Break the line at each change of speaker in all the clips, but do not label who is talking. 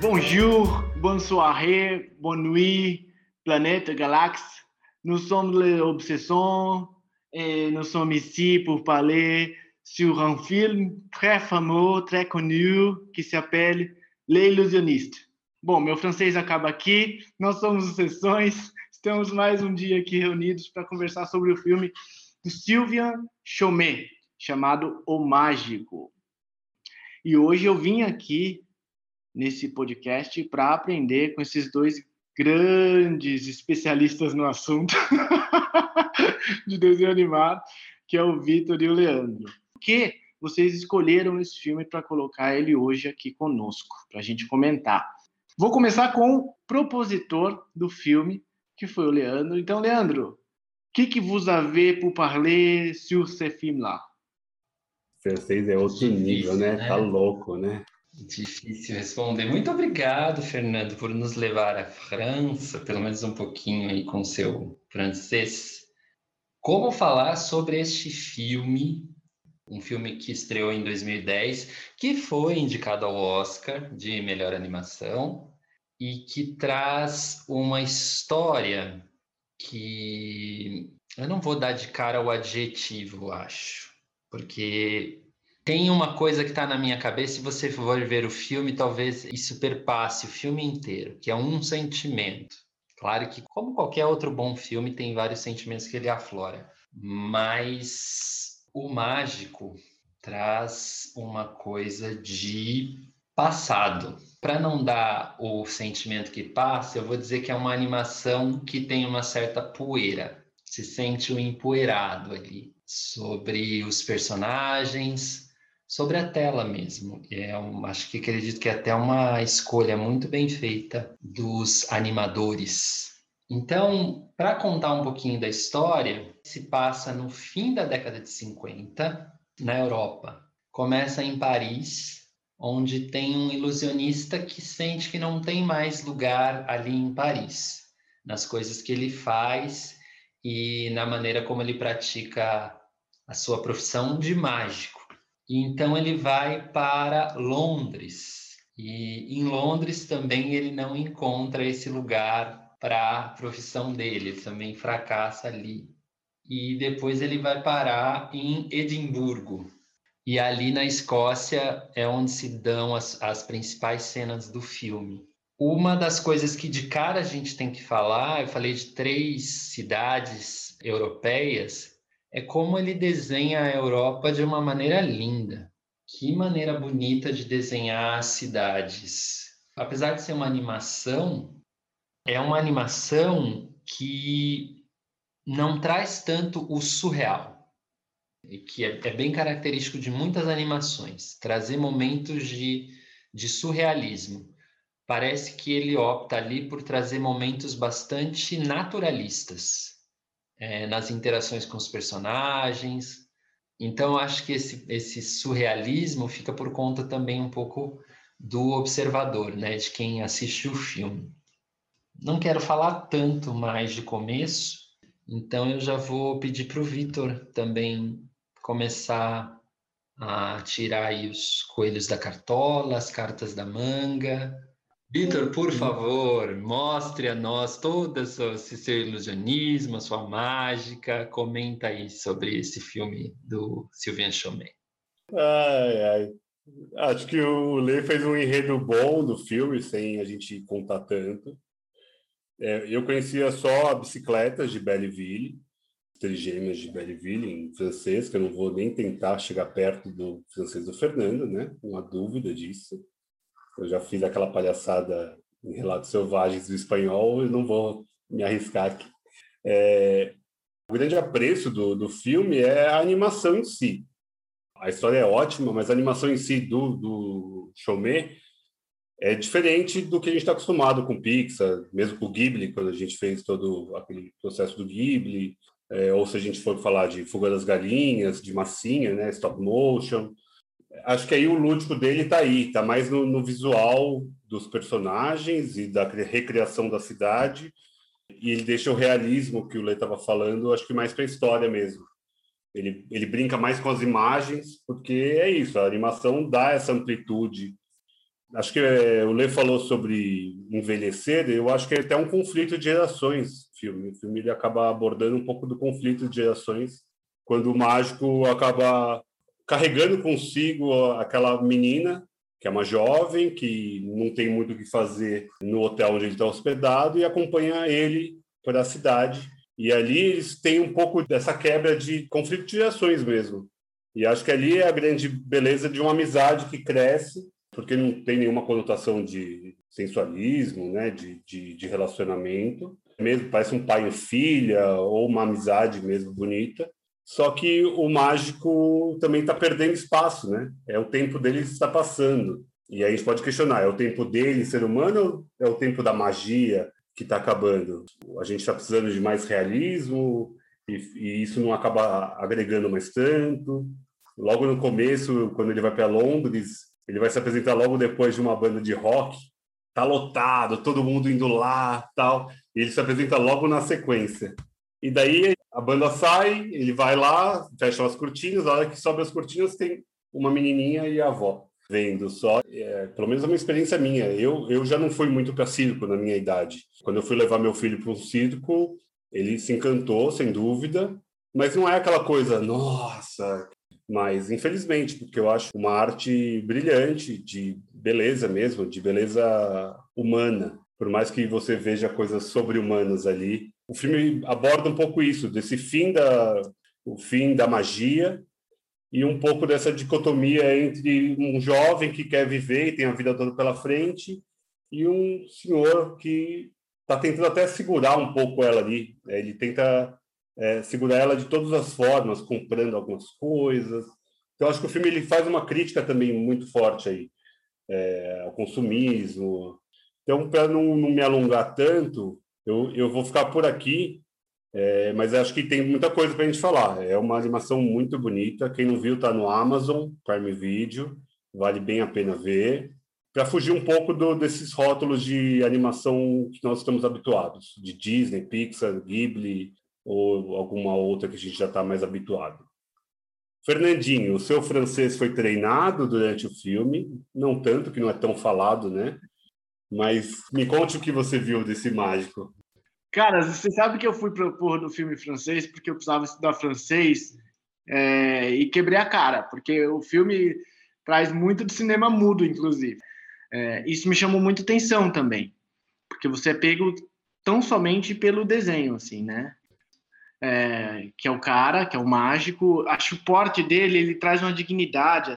Bonjour, bonsoir, bonne nuit, planète, galaxie. Nous sommes les Obsessions et nous sommes ici pour parler sur un film très fameux, très connu, que s'appelle Ilusionistes. Bom, meu francês acaba aqui. Nós somos os Sessões. Estamos mais um dia aqui reunidos para conversar sobre o filme do Sylvian Chomet, chamado O Mágico. E hoje eu vim aqui nesse podcast para aprender com esses dois grandes especialistas no assunto de desenho animado, que é o Vitor e o Leandro. Vocês escolheram esse filme para colocar ele hoje aqui conosco, para a gente comentar? Vou começar com o propositor do filme, que foi o Leandro. Então, Leandro, o que, que vous avez pour parler sur ce film-là?
Francês é outro
Difícil,
nível, né?
né?
Tá louco, né?
Difícil responder. Muito obrigado, Fernando, por nos levar à França, pelo menos um pouquinho aí com seu francês. Como falar sobre este filme, um filme que estreou em 2010, que foi indicado ao Oscar de melhor animação e que traz uma história que eu não vou dar de cara o adjetivo, acho, porque tem uma coisa que está na minha cabeça, se você for ver o filme, talvez isso perpasse o filme inteiro, que é um sentimento. Claro que, como qualquer outro bom filme, tem vários sentimentos que ele aflora, mas o mágico traz uma coisa de passado. Para não dar o sentimento que passa, eu vou dizer que é uma animação que tem uma certa poeira. Se sente o empoeirado ali sobre os personagens, sobre a tela mesmo. É um, acho que acredito que é até uma escolha muito bem feita dos animadores. Então, para contar um pouquinho da história, se passa no fim da década de 50, na Europa. Começa em Paris, onde tem um ilusionista que sente que não tem mais lugar ali em Paris, nas coisas que ele faz e na maneira como ele pratica a sua profissão de mágico. E então ele vai para Londres. E em Londres também ele não encontra esse lugar para a profissão dele, ele também fracassa ali. E depois ele vai parar em Edimburgo. E ali na Escócia é onde se dão as, as principais cenas do filme. Uma das coisas que de cara a gente tem que falar, eu falei de três cidades europeias, é como ele desenha a Europa de uma maneira linda. Que maneira bonita de desenhar cidades. Apesar de ser uma animação, é uma animação que não traz tanto o surreal, que é, é bem característico de muitas animações, trazer momentos de, de surrealismo. Parece que ele opta ali por trazer momentos bastante naturalistas é, nas interações com os personagens. Então, acho que esse, esse surrealismo fica por conta também um pouco do observador, né, de quem assiste o filme. Não quero falar tanto mais de começo, então eu já vou pedir para o Vitor também começar a tirar aí os coelhos da cartola, as cartas da manga. Vitor, por favor, mostre a nós todo esse seu ilusionismo, a sua mágica. Comenta aí sobre esse filme do Sylvain Chomet.
Ai, ai. Acho que o Lê fez um enredo bom do filme, sem a gente contar tanto. É, eu conhecia só Bicicletas de Belleville, Trigêmeas de Belleville, em francês, que eu não vou nem tentar chegar perto do francês do Fernando, né? Não há dúvida disso. Eu já fiz aquela palhaçada em Relatos Selvagens do espanhol, eu não vou me arriscar aqui. É, o grande apreço do, do filme é a animação em si. A história é ótima, mas a animação em si do, do Chomet é diferente do que a gente está acostumado com Pixar, mesmo com o Ghibli, quando a gente fez todo aquele processo do Ghibli, é, ou se a gente for falar de Fuga das Galinhas, de Massinha, né, stop motion. acho que aí o lúdico dele está aí, está mais no, no, visual dos personagens e da recriação da cidade. E ele deixa o realismo que o Lê estava falando, acho que mais para a história mesmo. Ele, ele brinca mais com as imagens, porque é isso, a animação dá essa amplitude. Acho que é, o Lê falou sobre envelhecer, eu acho que é até um conflito de gerações. Filme, o filme ele acaba abordando um pouco do conflito de gerações, quando o mágico acaba carregando consigo aquela menina, que é uma jovem, que não tem muito o que fazer no hotel onde ele está hospedado, e acompanha ele para a cidade e ali eles têm um pouco dessa quebra de conflito de gerações mesmo. E acho que ali é a grande beleza de uma amizade que cresce, porque não tem nenhuma conotação de sensualismo, né, de, de, de relacionamento. Mesmo parece um pai e filha, ou uma amizade mesmo bonita. Só que o mágico também está perdendo espaço, né? É o tempo dele está passando. E aí a gente pode questionar: é o tempo dele, ser humano, ou é o tempo da magia? que está acabando. A gente está precisando de mais realismo e, e, isso não acaba agregando mais tanto. Logo no começo, quando ele vai para Londres, ele vai se apresentar logo depois de uma banda de rock. Tá lotado, todo mundo indo lá, tal. E ele se apresenta logo na sequência. E daí a banda sai, ele vai lá, fecha as cortinas. A hora que sobe as cortinas tem uma menininha e a avó vendo só. É, pelo menos é uma experiência minha. Eu, eu já não fui muito para circo na minha idade. Quando eu fui levar meu filho para um circo, ele se encantou, sem dúvida, mas não é aquela coisa, nossa. Mas, infelizmente, porque eu acho uma arte brilhante, de beleza mesmo, de beleza humana. Por mais que você veja coisas sobre-humanas ali, o filme aborda um pouco isso, desse fim da, o fim da magia e um pouco dessa dicotomia entre um jovem que quer viver e tem a vida toda pela frente e um senhor que está tentando até segurar um pouco ela ali. Né? Ele tenta é, segurar ela de todas as formas, comprando algumas coisas. Então, acho que o filme ele faz uma crítica também muito forte aí é, ao consumismo. Então, para não, não, me alongar tanto, eu, eu vou ficar por aqui é, mas acho que tem muita coisa para a gente falar. É uma animação muito bonita. Quem não viu, está no Amazon, Prime Video. Vale bem a pena ver. Para fugir um pouco do, desses rótulos de animação que nós estamos habituados, de Disney, Pixar, Ghibli ou alguma outra que a gente já está mais habituado. Fernandinho, o seu francês foi treinado durante o filme, não tanto, que não é tão falado, né? Mas me conte o que você viu desse mágico.
Cara, você sabe que eu fui propor no filme francês porque eu precisava estudar francês é, e quebrei a cara, porque o filme traz muito de cinema mudo, inclusive. É, isso me chamou muito atenção também, porque você é pego tão somente pelo desenho, assim, né? É, que é o cara, que é o mágico. Acho o porte dele, ele traz uma dignidade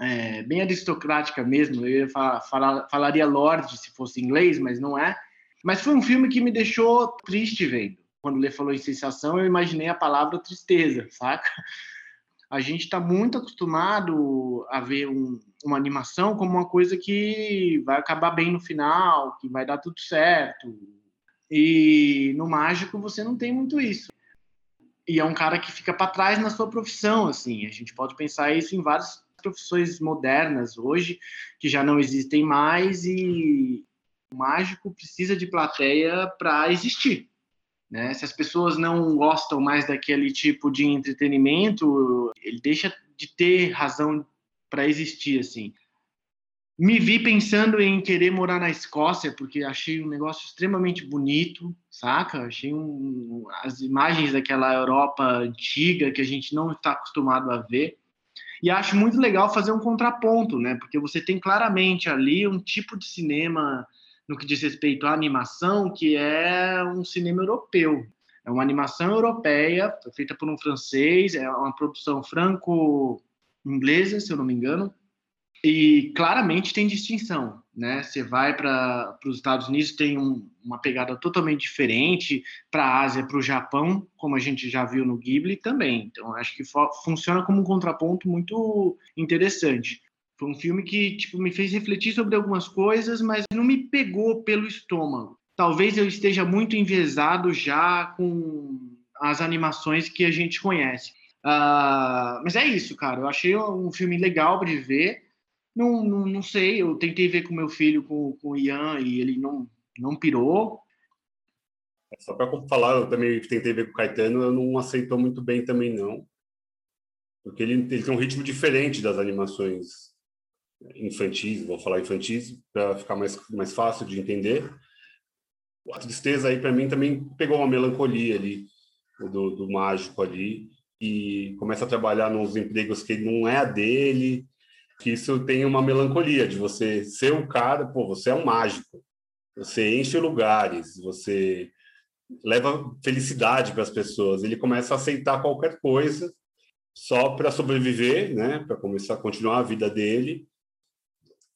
é, bem aristocrática mesmo. Eu falar, falar, falaria Lorde se fosse inglês, mas não é mas foi um filme que me deixou triste vendo. Quando Lê falou em sensação, eu imaginei a palavra tristeza, saca? A gente está muito acostumado a ver um, uma animação como uma coisa que vai acabar bem no final, que vai dar tudo certo. E no mágico você não tem muito isso. E é um cara que fica para trás na sua profissão, assim. A gente pode pensar isso em várias profissões modernas hoje que já não existem mais e o mágico precisa de plateia para existir. Né? Se as pessoas não gostam mais daquele tipo de entretenimento, ele deixa de ter razão para existir assim. Me vi pensando em querer morar na Escócia porque achei um negócio extremamente bonito, saca? Achei um, as imagens daquela Europa antiga que a gente não está acostumado a ver. E acho muito legal fazer um contraponto, né? Porque você tem claramente ali um tipo de cinema no que diz respeito à animação, que é um cinema europeu. É uma animação europeia, feita por um francês, é uma produção franco-inglesa, se eu não me engano, e claramente tem distinção, né? Você vai para os Estados Unidos tem um, uma pegada totalmente diferente, para a Ásia, para o Japão, como a gente já viu no Ghibli também. Então acho que funciona como um contraponto muito interessante. Foi um filme que tipo me fez refletir sobre algumas coisas, mas não me pegou pelo estômago. Talvez eu esteja muito envezado já com as animações que a gente conhece. Uh, mas é isso, cara. Eu achei um filme legal de ver. Não, não, não sei, eu tentei ver com meu filho, com, com o Ian, e ele não, não pirou.
Só para falar, eu também tentei ver com o Caetano, eu não aceitou muito bem também, não. Porque ele, ele tem um ritmo diferente das animações infantis, vou falar infantis, para ficar mais, mais fácil de entender. A tristeza aí, para mim, também pegou uma melancolia ali, do, do mágico ali, e começa a trabalhar nos empregos que não é a dele, que isso tem uma melancolia de você ser o cara, pô, você é um mágico, você enche lugares, você leva felicidade para as pessoas. Ele começa a aceitar qualquer coisa só para sobreviver, né? Para começar a continuar a vida dele.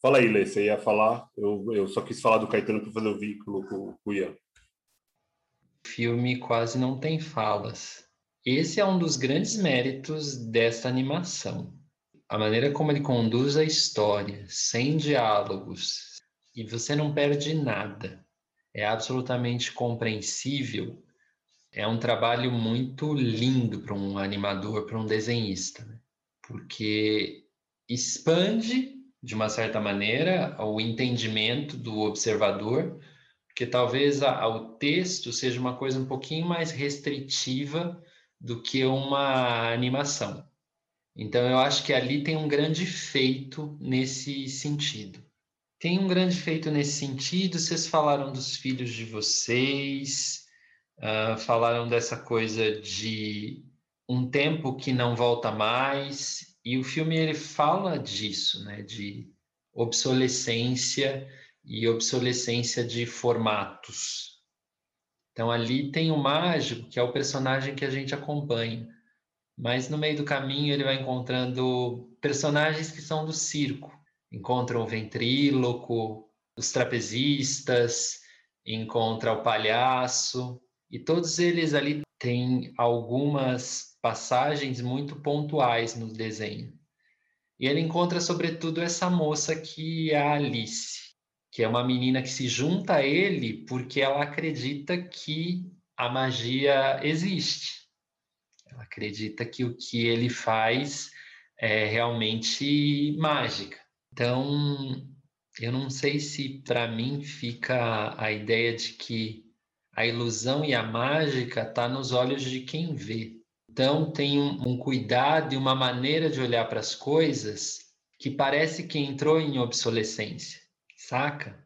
Fala aí, Lê, você ia falar? Eu, eu só quis falar do Caetano para fazer o vínculo com, com o Ian.
Filme quase não tem falas. Esse é um dos grandes méritos dessa animação. A maneira como ele conduz a história, sem diálogos, e você não perde nada. É absolutamente compreensível. É um trabalho muito lindo para um animador, para um desenhista, né? porque expande, de uma certa maneira, o entendimento do observador, porque talvez a, a, o texto seja uma coisa um pouquinho mais restritiva do que uma animação. Então, eu acho que ali tem um grande feito nesse sentido. Tem um grande feito nesse sentido. Vocês falaram dos filhos de vocês, uh, falaram dessa coisa de um tempo que não volta mais, e o filme ele fala disso, né? De obsolescência e obsolescência de formatos. Então ali tem o mágico, que é o personagem que a gente acompanha. Mas no meio do caminho ele vai encontrando personagens que são do circo. Encontra o ventríloco, os trapezistas, encontra o palhaço, e todos eles ali têm algumas passagens muito pontuais no desenho. E ele encontra, sobretudo, essa moça que é a Alice que é uma menina que se junta a ele porque ela acredita que a magia existe. Ela acredita que o que ele faz é realmente mágica. Então, eu não sei se para mim fica a ideia de que a ilusão e a mágica está nos olhos de quem vê. Então, tem um, um cuidado e uma maneira de olhar para as coisas que parece que entrou em obsolescência saca?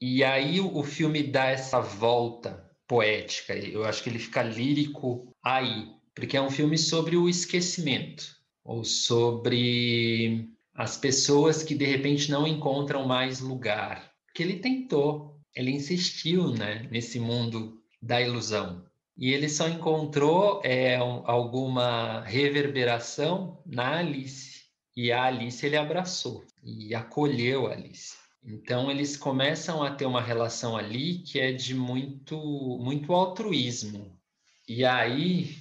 E aí o, filme dá essa volta poética, eu acho que ele fica lírico aí, porque é um filme sobre o esquecimento, ou sobre as pessoas que de repente não encontram mais lugar. Que ele tentou, ele insistiu né, nesse mundo da ilusão. E ele só encontrou é, um, alguma reverberação na Alice. E a Alice ele abraçou e acolheu a Alice. Então eles começam a ter uma relação ali que é de muito muito altruísmo. E aí,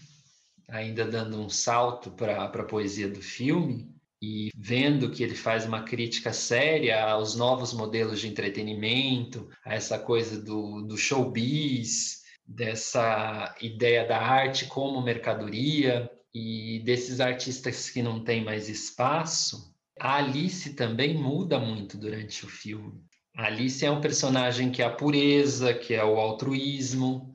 ainda dando um salto para a poesia do filme e vendo que ele faz uma crítica séria aos novos modelos de entretenimento, a essa coisa do, do showbiz, dessa ideia da arte como mercadoria e desses artistas que não têm mais espaço, a Alice também muda muito durante o filme. A Alice é um personagem que é a pureza, que é o altruísmo,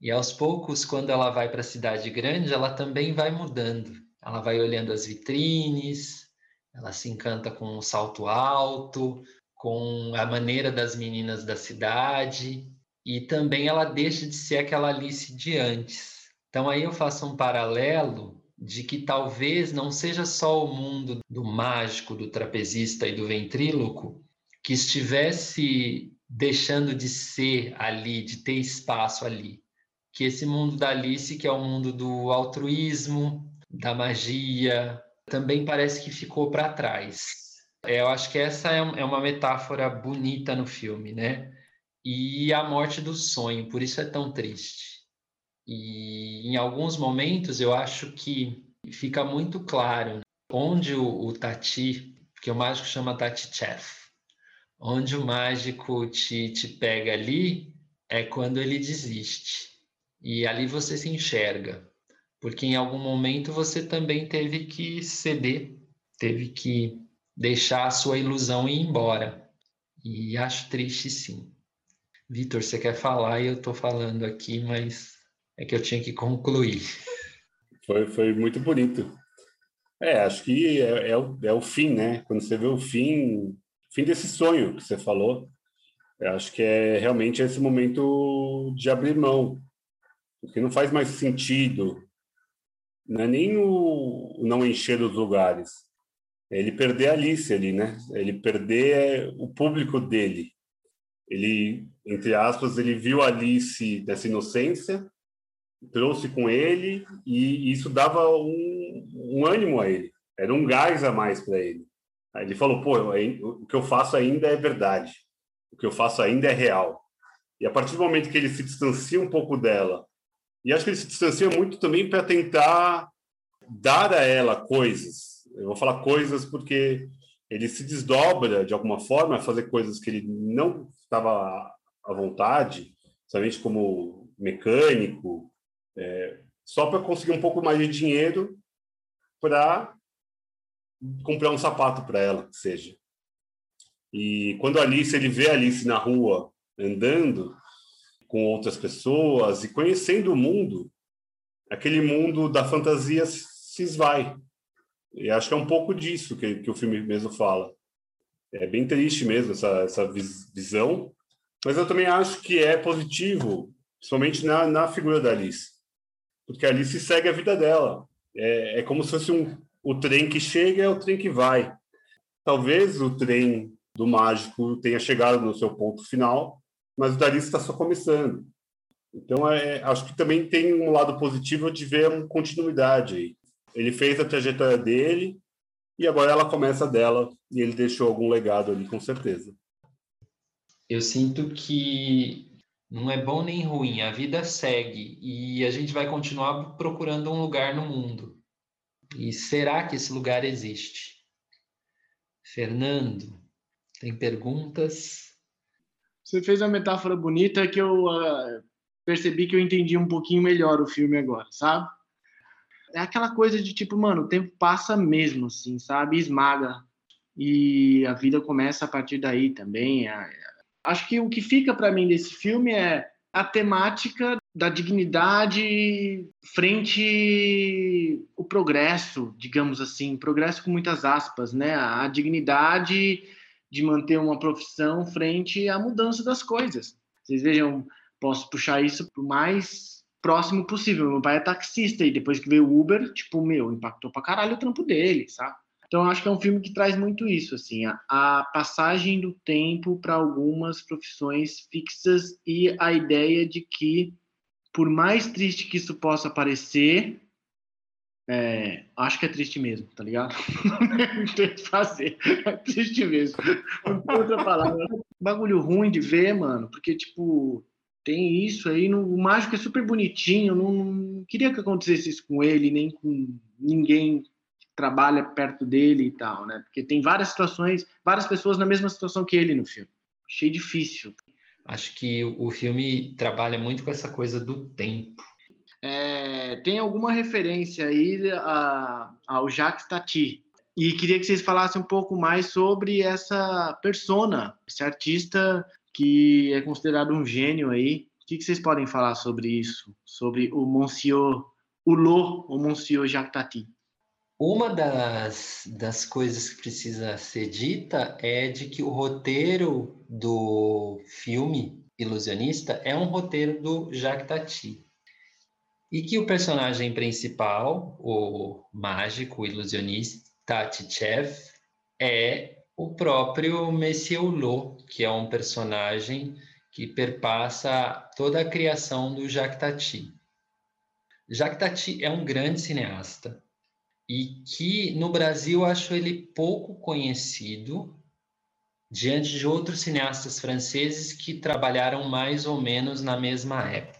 e aos poucos, quando ela vai para a cidade grande, ela também vai mudando. Ela vai olhando as vitrines, ela se encanta com o salto alto, com a maneira das meninas da cidade, e também ela deixa de ser aquela Alice de antes. Então aí eu faço um paralelo de que talvez não seja só o mundo do mágico, do trapezista e do ventríloco que estivesse deixando de ser ali, de ter espaço ali. Que esse mundo da Alice, que é o mundo do altruísmo, da magia, também parece que ficou para trás. É, eu acho que essa é, é uma metáfora bonita no filme, né? E a morte do sonho, por isso é tão triste. E em alguns momentos eu acho que fica muito claro onde o, o Tati, que o mágico chama Tati Chef, onde o mágico te, te pega ali é quando ele desiste. E ali você se enxerga. porque em algum momento você também teve que ceder, teve que deixar a sua ilusão ir embora. E acho triste, sim. Vitor, você quer falar e eu estou falando aqui, mas é que eu tinha que concluir.
Foi, foi muito bonito. É, acho que é, é, o, é o fim, né? Quando você vê o fim, fim desse sonho que você falou, eu acho que é realmente esse momento de abrir mão, porque não faz mais sentido, não é nem o, não encher os lugares, ele perder a Alice ali, né? Ele perder o público dele. Ele, entre aspas, ele viu a Alice dessa inocência, trouxe com ele e isso dava um, um ânimo a ele, era um gás a mais para ele. Aí ele falou: pô, o que eu faço ainda é verdade, o que eu faço ainda é real. E a partir do momento que ele se distancia um pouco dela, e acho que ele se distancia muito também para tentar dar a ela coisas. Eu vou falar coisas porque ele se desdobra de alguma forma a fazer coisas que ele não estava à vontade, somente como mecânico, é, só para conseguir um pouco mais de dinheiro para comprar um sapato para ela, que seja. E quando Alice, ele vê Alice na rua andando com outras pessoas e conhecendo o mundo, aquele mundo da fantasia se esvai. E acho que é um pouco disso que, que o filme mesmo fala. É bem triste mesmo essa, essa visão, mas eu também acho que é positivo, principalmente na, na figura da Alice. Porque a Alice segue a vida dela. É, é como se fosse um, o trem que chega é o trem que vai. Talvez o trem do mágico tenha chegado no seu ponto final, mas o da Alice está só começando. Então, é, acho que também tem um lado positivo de ver uma continuidade aí. Ele fez a trajetória dele e agora ela começa dela e ele deixou algum legado ali, com certeza.
Eu sinto que não é bom nem ruim, a vida segue e a gente vai continuar procurando um lugar no mundo. E será que esse lugar existe? Fernando, tem perguntas?
Você fez uma metáfora bonita que eu uh, percebi que eu entendi um pouquinho melhor o filme agora, sabe? É aquela coisa de tipo, mano, o tempo passa mesmo, assim, sabe? Esmaga. E a vida começa a partir daí também. Acho que o que fica para mim desse filme é a temática da dignidade frente o progresso, digamos assim, progresso com muitas aspas, né? A dignidade de manter uma profissão frente à mudança das coisas. Vocês vejam, posso puxar isso para o mais próximo possível. Meu pai é taxista e depois que veio o Uber, tipo, meu, impactou para caralho o trampo dele, sabe? Então, acho que é um filme que traz muito isso, assim, a, a passagem do tempo para algumas profissões fixas e a ideia de que, por mais triste que isso possa parecer, é, acho que é triste mesmo, tá ligado? Não tem que fazer, é triste mesmo. Não tem outra palavra. Bagulho ruim de ver, mano, porque, tipo, tem isso aí. No, o mágico é super bonitinho, não, não queria que acontecesse isso com ele, nem com ninguém trabalha perto dele e tal, né? Porque tem várias situações, várias pessoas na mesma situação que ele no filme. Achei difícil.
Acho que o filme trabalha muito com essa coisa do tempo.
É, tem alguma referência aí a, ao Jacques Tati. E queria que vocês falassem um pouco mais sobre essa persona, esse artista que é considerado um gênio aí. O que, que vocês podem falar sobre isso? Sobre o Monsieur Hulot, o Monsieur Jacques Tati?
Uma das, das coisas que precisa ser dita é de que o roteiro do filme Ilusionista é um roteiro do Jacques Tati. E que o personagem principal, o mágico, o ilusionista Tatichev, é o próprio Monsieur Hulot, que é um personagem que perpassa toda a criação do Jacques Tati. Jacques Tati é um grande cineasta, e que no Brasil acho ele pouco conhecido diante de outros cineastas franceses que trabalharam mais ou menos na mesma época.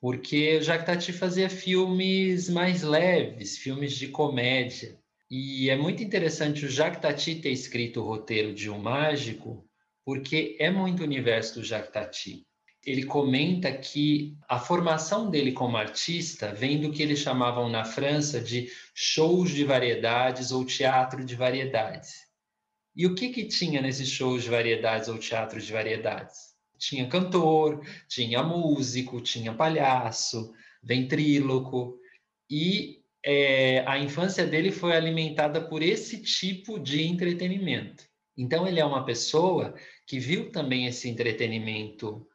Porque o Jacques Tati fazia filmes mais leves, filmes de comédia. E é muito interessante o Jacques Tati ter escrito o roteiro de Um Mágico, porque é muito universo do Jacques Tati. ele comenta que a formação dele como artista vem do que eles chamavam na França de shows de variedades ou teatro de variedades. E o que, que tinha nesses shows de variedades ou teatro de variedades? Tinha cantor, tinha músico, tinha palhaço, ventríloco, e é, a infância dele foi alimentada por esse tipo de entretenimento. Então, ele é uma pessoa que viu também esse entretenimento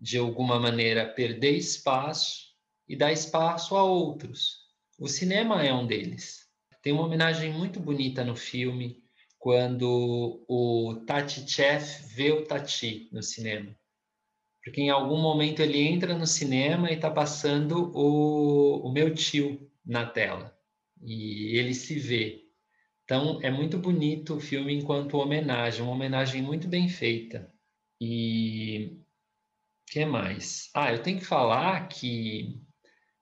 de alguma maneira perder espaço e dar espaço a outros. O cinema é um deles. Tem uma homenagem muito bonita no filme quando o Tati Chef vê o Tati no cinema. Porque em algum momento ele entra no cinema e está passando o, o meu tio na tela. E ele se vê. Então é muito bonito o filme enquanto homenagem, uma homenagem muito bem feita. E que mais? Ah, eu tenho que falar que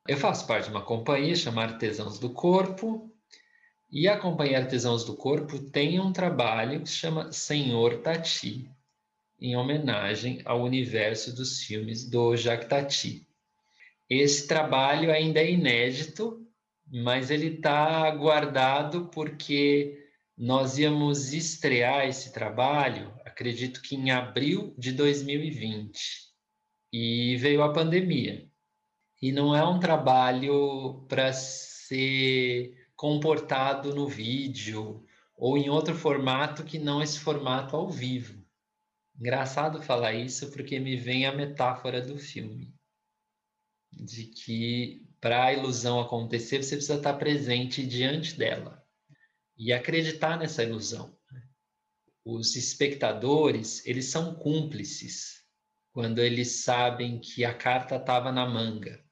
eu faço parte de uma companhia chamada Artesãos do Corpo, e a Companhia Artesãos do Corpo tem um trabalho que se chama Senhor Tati, em homenagem ao universo dos filmes do Jacques Tati. Esse trabalho ainda é inédito, mas ele está guardado porque nós íamos estrear esse trabalho, acredito que em abril de 2020 e veio a pandemia. E não é um trabalho para ser comportado no vídeo ou em outro formato que não esse formato ao vivo. Engraçado falar isso porque me vem a metáfora do filme de que para a ilusão acontecer você precisa estar presente diante dela e acreditar nessa ilusão. Os espectadores, eles são cúmplices quando eles sabem que a carta estava na manga.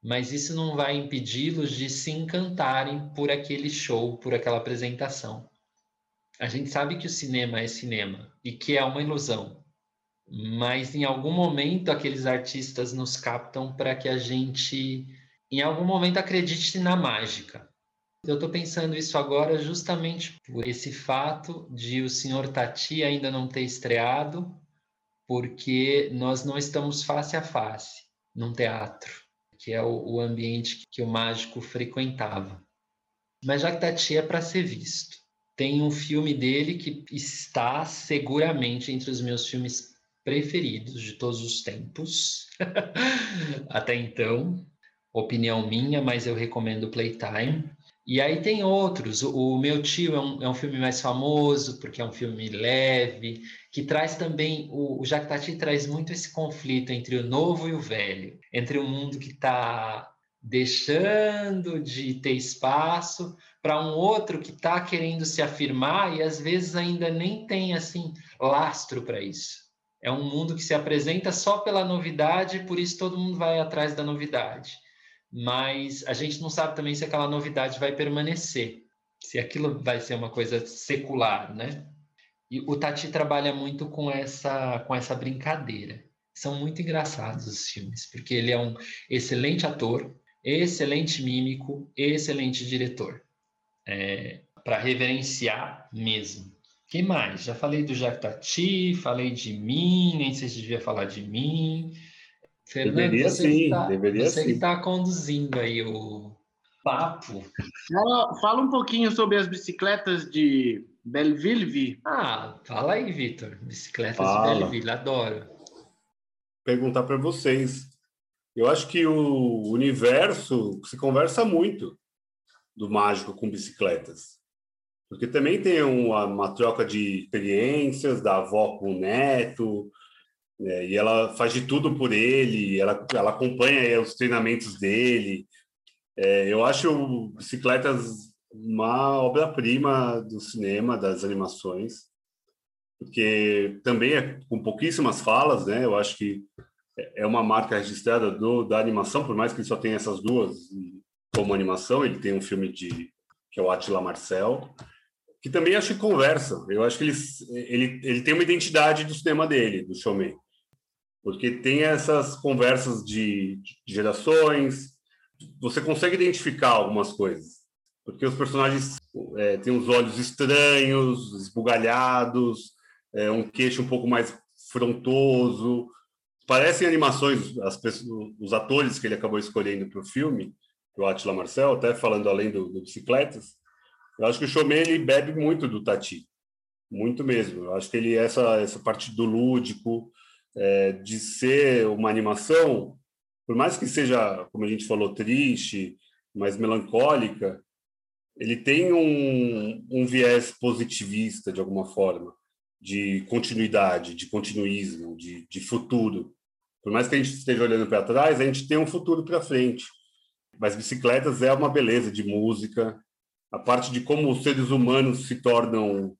Mas isso não vai impedi-los de se encantarem por aquele show, por aquela apresentação. A gente sabe que o cinema é cinema e que é uma ilusão, mas em algum momento aqueles artistas nos captam para que a gente, em algum momento, acredite na mágica. Eu estou pensando isso agora justamente por esse fato de o senhor Tati ainda não ter estreado porque nós não estamos face a face num teatro, que é o, o ambiente que, o mágico frequentava. Mas já que Tati é para ser visto. Tem um filme dele que está seguramente entre os meus filmes preferidos de todos os tempos, até então. Opinião minha, mas eu recomendo Playtime. E aí tem outros. O, Meu Tio é um, é um filme mais famoso, porque é um filme leve, que traz também, o, o Jacques Tati traz muito esse conflito entre o novo e o velho, entre o mundo que está deixando de ter espaço para um outro que está querendo se afirmar e às vezes ainda nem tem assim lastro para isso. É um mundo que se apresenta só pela novidade, por isso todo mundo vai atrás da novidade. Mas a gente não sabe também se aquela novidade vai permanecer, se aquilo vai ser uma coisa secular, né? E o Tati trabalha muito com essa, com essa brincadeira. São muito engraçados os filmes, porque ele é um excelente ator, excelente mímico, excelente diretor. É, para reverenciar mesmo. que mais? Já falei do Jacques Tati, falei de mim, nem sei se devia falar de mim.
Fernando, deveria você sim,
tá,
deveria
você
sim.
que está conduzindo aí o papo.
Fala, fala um pouquinho sobre as bicicletas de Belleville?
Ah, fala aí, Vitor. Bicicletas fala. de Belleville, adoro.
Perguntar para vocês. Eu acho que o universo se conversa muito do mágico com bicicletas. Porque também tem uma, uma troca de experiências da avó com o neto, né? e ela faz de tudo por ele, ela, ela acompanha os treinamentos dele. É, eu acho bicicletas uma obra-prima do cinema, das animações, porque também é com pouquíssimas falas, né? Eu acho que é uma marca registrada do, da animação, por mais que só tenha essas duas como animação, ele tem um filme de que é o Attila Marcel, que também acho que conversa. Eu acho que ele, ele, ele tem uma identidade do cinema dele, do showman, porque tem essas conversas de, de gerações, você consegue identificar algumas coisas. Porque os personagens é, têm os olhos estranhos, esbugalhados, é, um queixo um pouco mais frontoso, parecem animações, as pessoas, os atores que ele acabou escolhendo para o filme, o Attila Marcel, até falando além do, do Bicicletas, eu acho que o Chomé ele bebe muito do Tati, muito mesmo. Eu acho que ele essa essa parte do lúdico, é, de ser uma animação, por mais que seja, como a gente falou, triste, mais melancólica, ele tem um, um viés positivista de alguma forma, de continuidade, de continuismo, de, de futuro. Por mais que a gente esteja olhando para trás, a gente tem um futuro para frente. Mas Bicicletas é uma beleza de música, a parte de como os seres humanos se tornam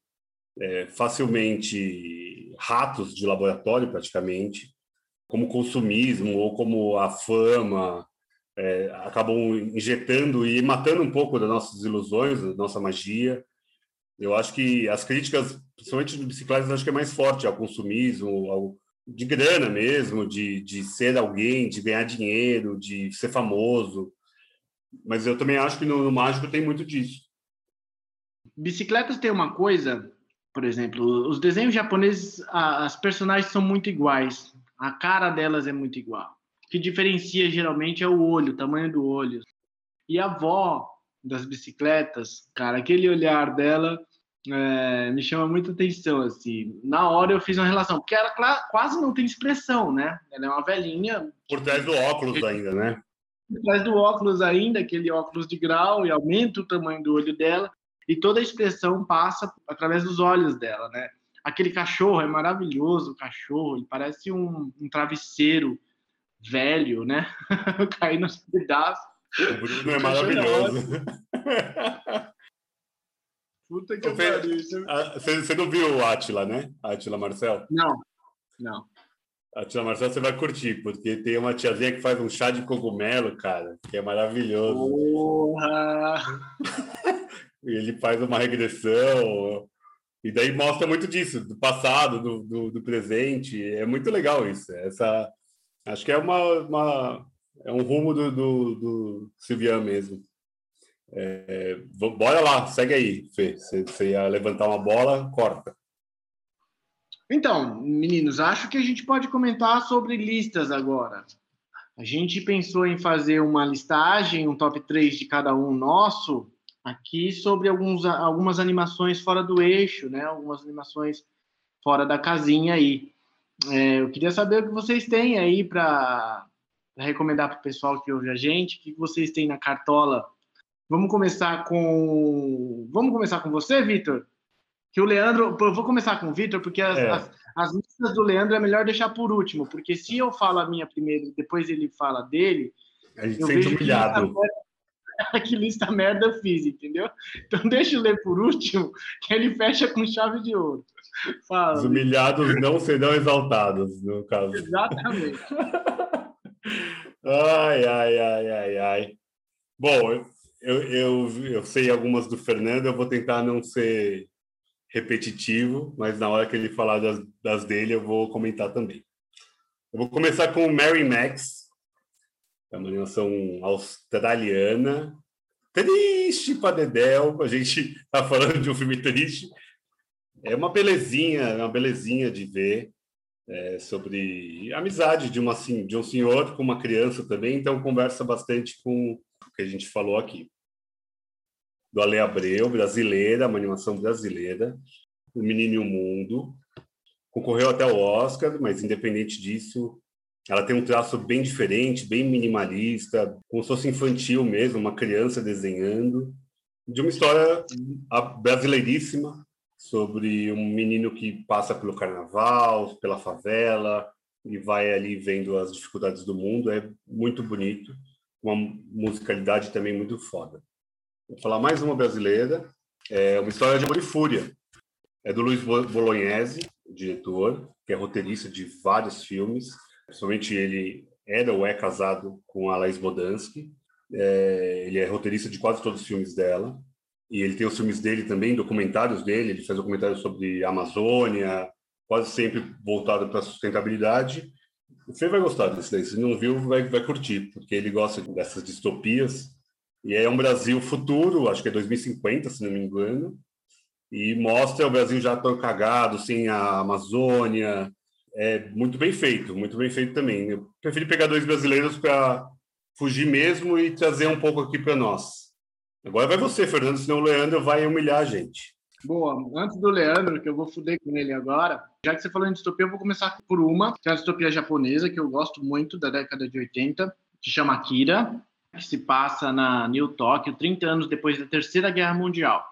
é, facilmente ratos de laboratório, praticamente, como consumismo ou como a fama é, acabam injetando e matando um pouco das nossas ilusões, da nossa magia. Eu acho que as críticas, principalmente de bicicletas, acho que é mais forte ao consumismo, ao, de grana mesmo, de, de ser alguém, de ganhar dinheiro, de ser famoso. Mas eu também acho que no, no mágico tem muito disso.
Bicicletas tem uma coisa por exemplo, os desenhos japoneses, as personagens são muito iguais. A cara delas é muito igual. O que diferencia geralmente é o olho, o tamanho do olho. E a avó das bicicletas, cara, aquele olhar dela é, me chama muita atenção, assim. Na hora eu fiz uma relação, porque ela quase não tem expressão, né? Ela é uma velhinha.
Por trás do óculos ainda, né?
Por trás do óculos ainda, aquele óculos de grau, e aumenta o tamanho do olho dela e toda a expressão passa através dos olhos dela, né? Aquele cachorro é maravilhoso, o cachorro, ele parece um, um travesseiro velho, né? Caindo nos pedaços.
O Bruno é, maravilhoso.
Puta que pariu.
Você não viu o Atila, né? Atila Marcel?
Não, não.
Atila Marcel você vai curtir, porque tem uma tiazinha que faz um chá de cogumelo, cara, que é maravilhoso.
Porra!
ele faz uma regressão, e daí mostra muito disso, do passado, do, do, do presente. É muito legal isso. Essa, acho que é uma, uma é um rumo do, do, do Silvian mesmo. É, bora lá, segue aí, Fê. Você ia levantar uma bola, corta.
Então, meninos, acho que a gente pode comentar sobre listas agora. A gente pensou em fazer uma listagem, um top 3 de cada um nosso, aqui sobre alguns, algumas animações fora do eixo, né? Algumas animações fora da casinha aí. É, eu queria saber o que vocês têm aí para recomendar para o pessoal que ouve a gente, o que vocês têm na cartola. Vamos começar com. Vamos começar com você, Vitor? Que o Leandro. Eu vou começar com o Vitor, porque as, é. as, as listas do Leandro é melhor deixar por último, porque se eu falo a minha primeiro e depois ele fala dele.
A gente sente humilhado. Que
que lista merda eu fiz, entendeu? Então deixa eu ler por último, que ele fecha com chave de ouro.
Fala, Os humilhados não serão exaltados, no caso.
Exatamente.
ai, ai, ai, ai, ai. Bom, eu, eu, eu sei algumas do Fernando, eu vou tentar não ser repetitivo, mas na hora que ele falar das, das dele, eu vou comentar também. Eu vou começar com Mary Max, é uma animação australiana. Triste para Dedéu, a gente está falando de um filme triste. É uma belezinha, uma belezinha de ver é, sobre amizade de, uma, assim, de um senhor com uma criança também, então conversa bastante com o que a gente falou aqui. Do Ale Abreu, brasileira, uma animação brasileira, O Menino e o Mundo. Concorreu até o Oscar, mas independente disso, ela tem um traço bem diferente, bem minimalista, como se fosse infantil mesmo, uma criança desenhando, de uma história brasileiríssima sobre um menino que passa pelo carnaval, pela favela e vai ali vendo as dificuldades do mundo. É muito bonito, uma musicalidade também muito foda. Vou falar mais uma brasileira, é uma história de amor e fúria. É do Luiz Bolognese, o diretor, que é roteirista de vários filmes Principalmente ele era ou é casado com a Laís Bodansky. É, ele é roteirista de quase todos os filmes dela. E ele tem os filmes dele também, documentários dele. Ele faz documentários sobre a Amazônia, quase sempre voltado para a sustentabilidade. Você vai gostar desse daí. Se não viu, vai, vai curtir, porque ele gosta dessas distopias. E é um Brasil futuro, acho que é 2050, se não me engano. E mostra o Brasil já tão cagado, sem a Amazônia, é muito bem feito, muito bem feito também. Eu preferi pegar dois brasileiros para fugir mesmo e trazer um pouco aqui para nós. Agora vai você, Fernando, senão o Leandro vai humilhar a gente.
Boa, antes do Leandro, que eu vou fuder com ele agora, já que você falou em distopia, eu vou começar por uma, que é a distopia japonesa, que eu gosto muito, da década de 80, que chama Akira, que se passa na New Tóquio, 30 anos depois da Terceira Guerra Mundial.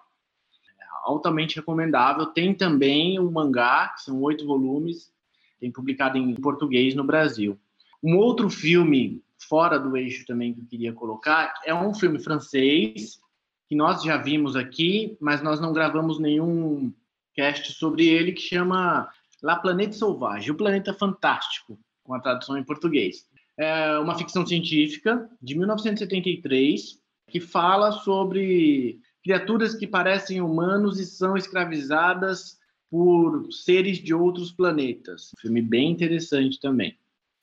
É altamente recomendável. Tem também um mangá, que são oito volumes, tem publicado em português no Brasil. Um outro filme fora do eixo também que eu queria colocar é um filme francês que nós já vimos aqui, mas nós não gravamos nenhum cast sobre ele, que chama La Planète Sauvage, o Planeta Fantástico, com a tradução em português. É uma ficção científica de 1973 que fala sobre criaturas que parecem humanos e são escravizadas por seres de outros planetas. Um filme bem interessante também.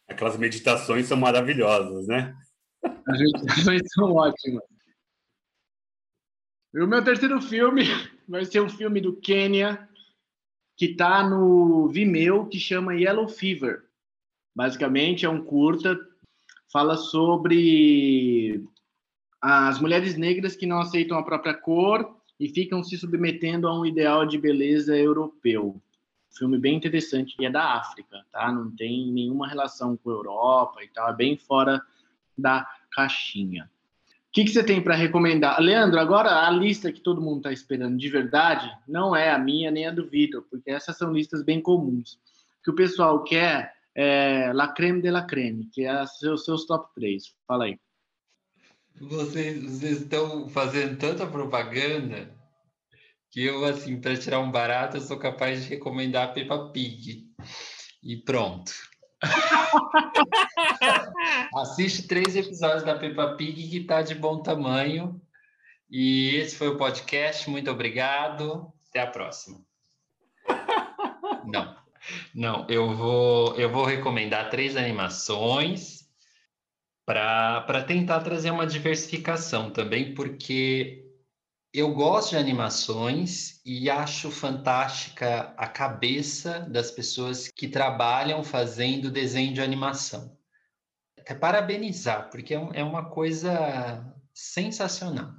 Aquelas meditações são maravilhosas, né?
As meditações são ótimas. E o meu terceiro filme vai ser um filme do Quênia, que está no Vimeo, que chama Yellow Fever. Basicamente, é um curta, fala sobre as mulheres negras que não aceitam a própria cor e ficam se submetendo a um ideal de beleza europeu. Filme bem interessante, e é da África, tá? Não tem nenhuma relação com a Europa e tal, é bem fora da caixinha que, que você tem para recomendar? Leandro, agora a lista que todo mundo está esperando de verdade não é a minha nem a do Vitor, porque essas são listas bem comuns. O que o pessoal quer é la creme de la creme, que é os seus top 3. Fala aí.
Vocês, vocês estão fazendo tanta propaganda que eu, assim, para tirar um barato, eu sou capaz de recomendar a Peppa Pig. E pronto. Assiste três episódios da Peppa Pig que tá de bom tamanho. E esse foi o podcast. Muito obrigado. Até a próxima. Não, não, eu vou, eu vou recomendar três animações para tentar trazer uma diversificação também, porque eu gosto de animações e acho fantástica a cabeça das pessoas que trabalham fazendo desenho de animação. Até parabenizar, porque é, é uma coisa sensacional.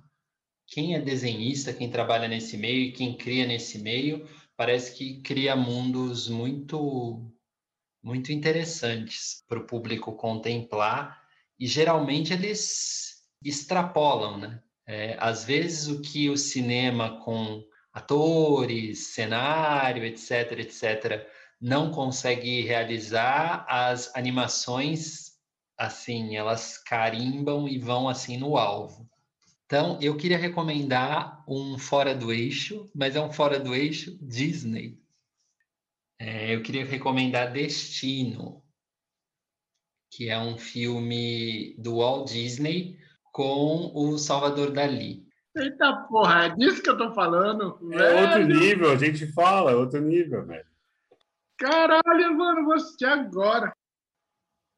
Quem é desenhista, quem trabalha nesse meio quem cria nesse meio, parece que cria mundos muito muito interessantes para o público contemplar e geralmente eles extrapolam, né? É, às vezes, o que o cinema, com atores, cenário, etc., etc., não consegue realizar, as animações, assim, elas carimbam e vão assim no alvo. Então, eu queria recomendar um fora do eixo, mas é um fora do eixo Disney. É, eu queria recomendar Destino, que é um filme do Walt Disney com o Salvador Dali.
Eita porra, é disso que eu tô falando.
É velho. outro nível, a gente fala, é outro nível, velho.
Caralho, mano, vou assistir agora.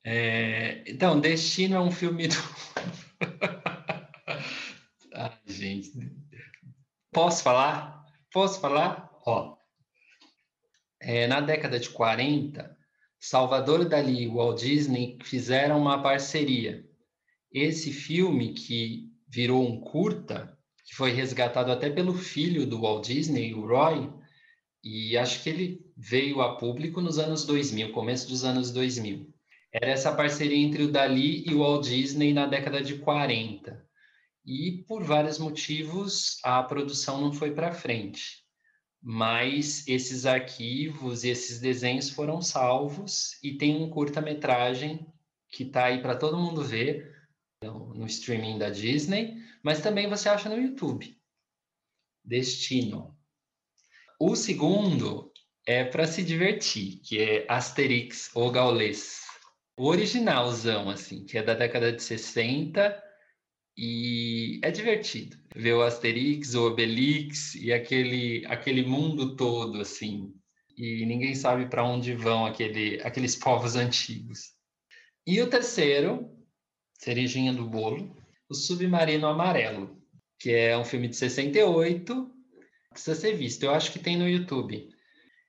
É, então, Destino é um filme do. Gente. Posso falar? Posso falar? Ó. É, na década de 40, Salvador Dali e Walt Disney fizeram uma parceria esse filme que virou um curta, que foi resgatado até pelo filho do Walt Disney, o Roy, e acho que ele veio a público nos anos 2000, começo dos anos 2000. Era essa parceria entre o Dali e o Walt Disney na década de 40. E por vários motivos a produção não foi para frente. Mas esses arquivos e esses desenhos foram salvos e tem um curta-metragem que está aí para todo mundo ver, no, no streaming da Disney, mas também você acha no YouTube. Destino. O segundo é para se divertir, que é Asterix ou Gaules. O originalzão, assim, que é da década de 60 e é divertido ver o Asterix, o Obelix e aquele, aquele mundo todo, assim. E ninguém sabe para onde vão aquele, aqueles povos antigos. E o terceiro cerejinha do bolo, O Submarino Amarelo, que é um filme de 68, precisa ser visto. Eu acho que tem no YouTube.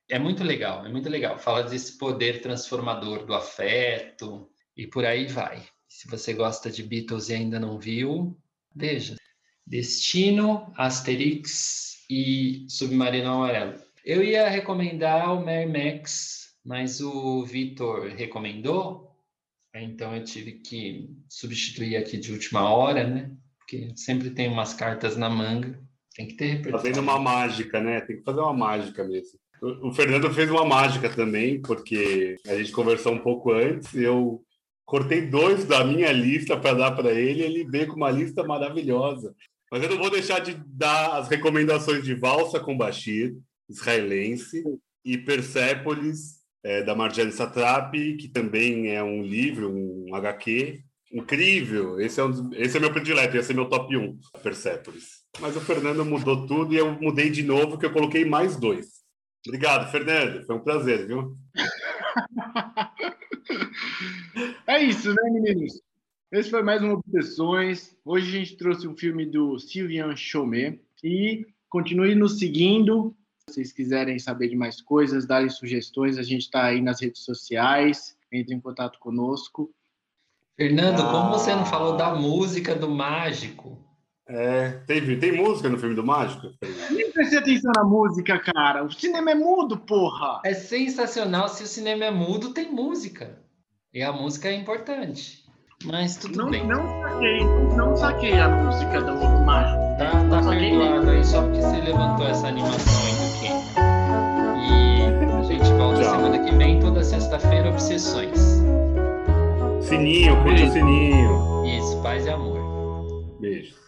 é muito legal, é muito legal. Fala desse poder transformador do afeto e por aí vai. Se você gosta de Beatles e ainda não viu, veja. Destino, Asterix e Submarino Amarelo. Eu ia recomendar o Mad Max, mas o Vitor recomendou, então eu tive que substituir aqui de última hora, né? Porque sempre tem umas cartas na manga, tem que ter
repertório. Fazendo uma mágica, né? Tem que fazer uma mágica mesmo. O Fernando fez uma mágica também, porque a gente conversou um pouco antes, eu cortei dois da minha lista para dar para ele, ele veio com uma lista maravilhosa. Mas eu não vou deixar de dar as recomendações de Valsa com Bashir, israelense, e Persépolis, é, da Marjane Satrapi, que também é um livro, um HQ. Incrível! Esse é, um, esse é meu predileto, esse é meu top 1, Persépolis. Mas o Fernando mudou tudo e eu mudei de novo, que eu coloquei mais dois. Obrigado, Fernando. Foi um prazer, viu?
é isso, né, meninos? Esse foi mais um Obsessões. Hoje a gente trouxe um filme do Sylvian Chomet. E continue nos seguindo. Se vocês quiserem saber de mais coisas, darem sugestões, a gente está aí nas redes sociais. Entre em contato conosco.
Fernando, ah. como você não falou da música do Mágico?
É, tem, tem música no filme do Mágico?
Nem prestei atenção na música, cara. O cinema é mudo, porra!
É sensacional. Se o cinema é mudo, tem música. E a música é importante. Mas tudo
não,
bem.
Não saquei, não saquei a música do, do Mágico.
Tá, tá perdoado aí só porque você levantou essa animação aí do Ken. E a gente volta Tchau. semana que vem, toda sexta-feira, Obsessões.
Sininho, curte o sininho.
Isso, paz e amor.
Beijo.